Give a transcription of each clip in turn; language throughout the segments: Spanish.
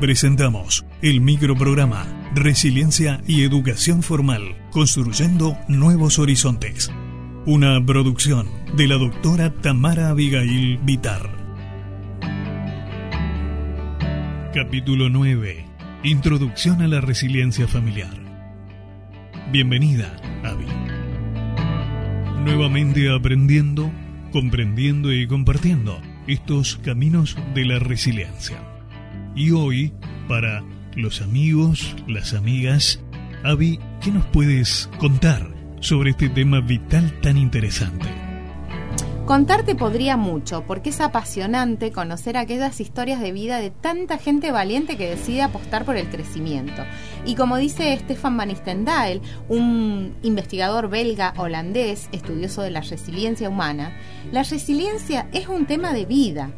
presentamos el microprograma Resiliencia y Educación Formal, construyendo nuevos horizontes. Una producción de la doctora Tamara Abigail Vitar. Capítulo 9. Introducción a la resiliencia familiar. Bienvenida, Avi. Nuevamente aprendiendo, comprendiendo y compartiendo estos caminos de la resiliencia. Y hoy, para los amigos, las amigas, Avi, ¿qué nos puedes contar sobre este tema vital tan interesante? Contarte podría mucho, porque es apasionante conocer aquellas historias de vida de tanta gente valiente que decide apostar por el crecimiento. Y como dice Stefan Van un investigador belga holandés, estudioso de la resiliencia humana, la resiliencia es un tema de vida.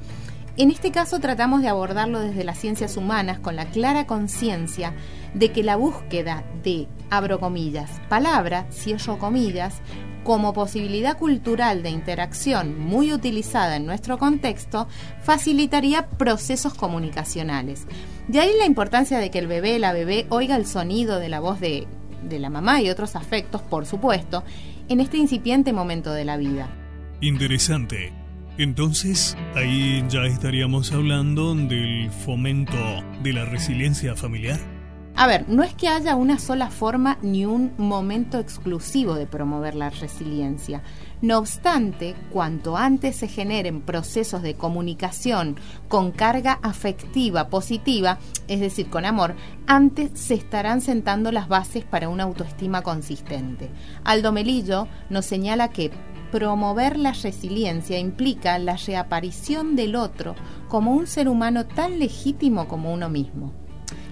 En este caso tratamos de abordarlo desde las ciencias humanas con la clara conciencia de que la búsqueda de, abro comillas, palabra, cierro comillas, como posibilidad cultural de interacción muy utilizada en nuestro contexto, facilitaría procesos comunicacionales. De ahí la importancia de que el bebé, la bebé, oiga el sonido de la voz de, de la mamá y otros afectos, por supuesto, en este incipiente momento de la vida. Interesante. Entonces, ahí ya estaríamos hablando del fomento de la resiliencia familiar. A ver, no es que haya una sola forma ni un momento exclusivo de promover la resiliencia. No obstante, cuanto antes se generen procesos de comunicación con carga afectiva positiva, es decir, con amor, antes se estarán sentando las bases para una autoestima consistente. Aldo Melillo nos señala que promover la resiliencia implica la reaparición del otro como un ser humano tan legítimo como uno mismo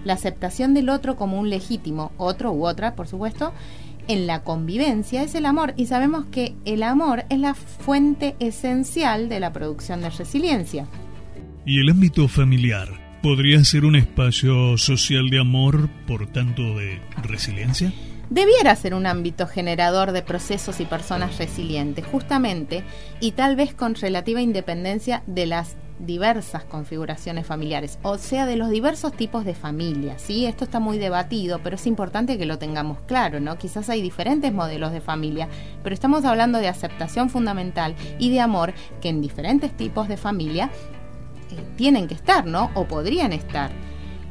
la aceptación del otro como un legítimo, otro u otra, por supuesto, en la convivencia es el amor y sabemos que el amor es la fuente esencial de la producción de resiliencia. ¿Y el ámbito familiar podría ser un espacio social de amor, por tanto de resiliencia? Debiera ser un ámbito generador de procesos y personas resilientes, justamente, y tal vez con relativa independencia de las diversas configuraciones familiares, o sea, de los diversos tipos de familias, ¿sí? Esto está muy debatido, pero es importante que lo tengamos claro, ¿no? Quizás hay diferentes modelos de familia, pero estamos hablando de aceptación fundamental y de amor que en diferentes tipos de familia eh, tienen que estar, ¿no? O podrían estar.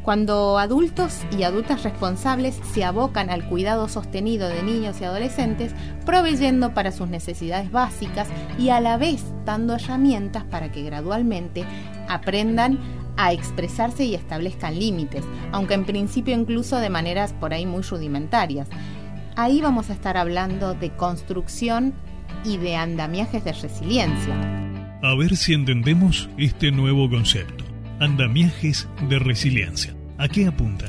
Cuando adultos y adultas responsables se abocan al cuidado sostenido de niños y adolescentes, proveyendo para sus necesidades básicas y a la vez dando herramientas para que gradualmente aprendan a expresarse y establezcan límites, aunque en principio incluso de maneras por ahí muy rudimentarias. Ahí vamos a estar hablando de construcción y de andamiajes de resiliencia. A ver si entendemos este nuevo concepto, andamiajes de resiliencia. ¿A qué apunta?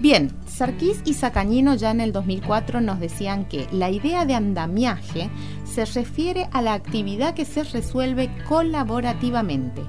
Bien, Sarkis y Sacañino ya en el 2004 nos decían que la idea de andamiaje se refiere a la actividad que se resuelve colaborativamente.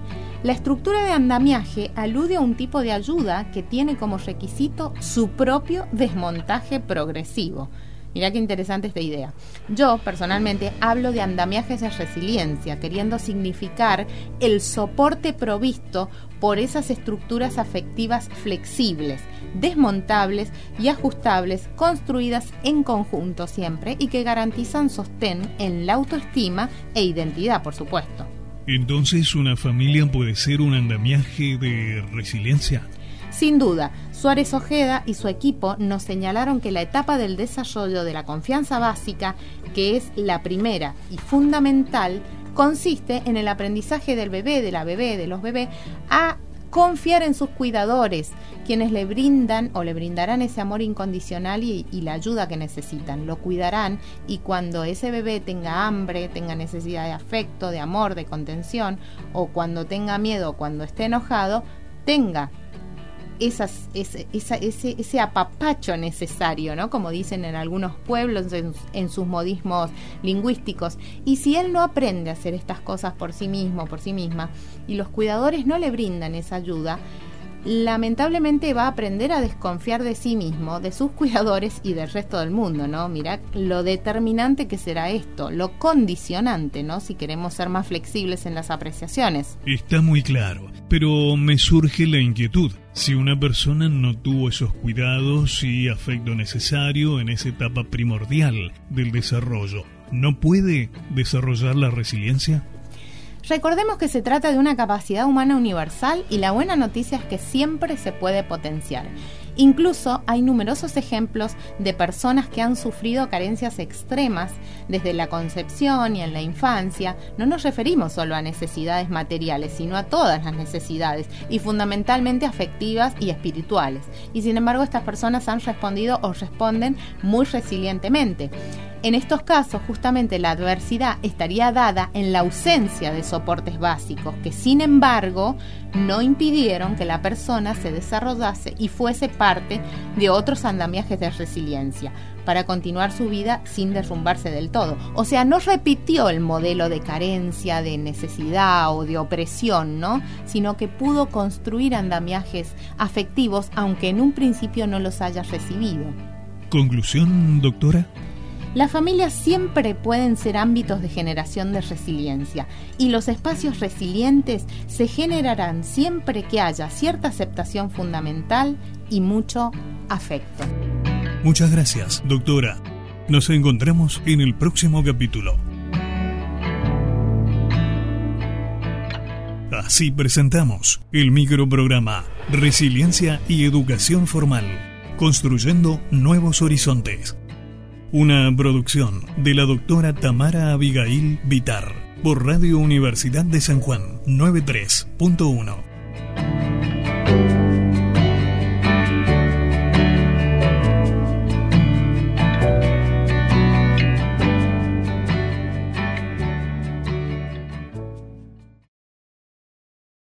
La estructura de andamiaje alude a un tipo de ayuda que tiene como requisito su propio desmontaje progresivo. Mirá qué interesante esta idea. Yo, personalmente, hablo de andamiajes de resiliencia, queriendo significar el soporte provisto por esas estructuras afectivas flexibles, desmontables y ajustables, construidas en conjunto siempre y que garantizan sostén en la autoestima e identidad, por supuesto. Entonces, ¿una familia puede ser un andamiaje de resiliencia? Sin duda, Suárez Ojeda y su equipo nos señalaron que la etapa del desarrollo de la confianza básica, que es la primera y fundamental, consiste en el aprendizaje del bebé, de la bebé, de los bebés, a confiar en sus cuidadores, quienes le brindan o le brindarán ese amor incondicional y, y, la ayuda que necesitan. Lo cuidarán y cuando ese bebé tenga hambre, tenga necesidad de afecto, de amor, de contención, o cuando tenga miedo, cuando esté enojado, tenga esas, ese, ese, ese, apapacho necesario, ¿no? Como dicen en algunos pueblos en, en, sus modismos lingüísticos. Y si él no aprende a hacer estas cosas por sí mismo, por sí misma, y los cuidadores no le brindan esa ayuda, lamentablemente va a aprender a desconfiar de sí mismo, de sus cuidadores y del resto del mundo, ¿no? Mirá lo determinante que será esto, lo condicionante, ¿no? Si queremos ser más flexibles en las apreciaciones. Está muy claro, pero me surge la inquietud. Si una persona no tuvo esos cuidados y afecto necesario en esa etapa primordial del desarrollo, ¿no puede desarrollar la resiliencia? Recordemos que se trata de una capacidad humana universal y la buena noticia es que siempre se puede potenciar. Incluso hay numerosos ejemplos de personas que han sufrido carencias extremas desde la concepción y en la infancia. No nos referimos solo a necesidades materiales, sino a todas las necesidades y fundamentalmente afectivas y espirituales. Y sin embargo estas personas han respondido o responden muy resilientemente. En estos casos, justamente la adversidad estaría dada en la ausencia de soportes básicos, que sin embargo no impidieron que la persona se desarrollase y fuese parte de otros andamiajes de resiliencia para continuar su vida sin derrumbarse del todo. O sea, no repitió el modelo de carencia, de necesidad o de opresión, ¿no? Sino que pudo construir andamiajes afectivos, aunque en un principio no los haya recibido. Conclusión, doctora. Las familias siempre pueden ser ámbitos de generación de resiliencia y los espacios resilientes se generarán siempre que haya cierta aceptación fundamental y mucho afecto. Muchas gracias, doctora. Nos encontramos en el próximo capítulo. Así presentamos el microprograma Resiliencia y Educación Formal, construyendo nuevos horizontes una producción de la doctora Tamara Abigail Vitar por Radio Universidad de San Juan 93.1.